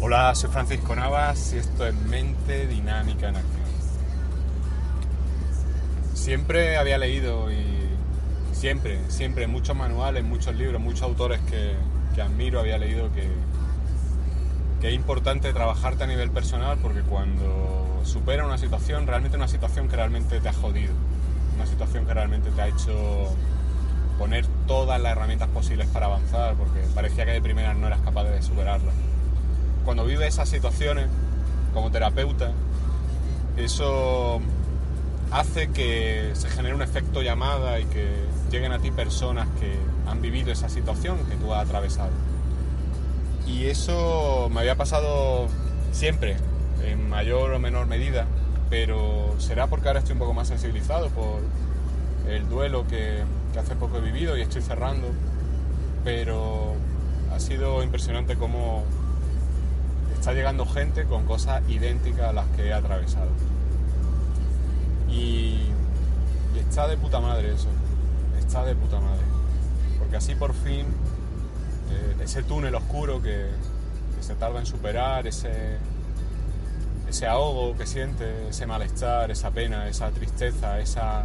Hola, soy Francisco Navas y esto es Mente Dinámica en Acción. Siempre había leído y siempre, siempre, muchos manuales, muchos libros, muchos autores que, admiro, había leído que, que es importante trabajarte a nivel personal porque cuando supera una situación, realmente una situación que realmente te ha jodido, una situación que realmente te ha hecho poner todas las herramientas posibles para avanzar, porque parecía que de primera no eras capaz de superarlas. Cuando vives esas situaciones como terapeuta, eso hace que se genere un efecto llamada y que lleguen a ti personas que han vivido esa situación que tú has atravesado. Y eso me había pasado siempre, en mayor o menor medida, pero será porque ahora estoy un poco más sensibilizado por el duelo que, hace poco he vivido y estoy cerrando, pero ha sido impresionante cómo está llegando gente con cosas idénticas a las que he atravesado. Y, está de puta madre eso, está de puta madre. Porque así por fin eh, ese túnel oscuro que, que, se tarda en superar, ese, ese ahogo que siente, ese malestar, esa pena, esa tristeza, esa,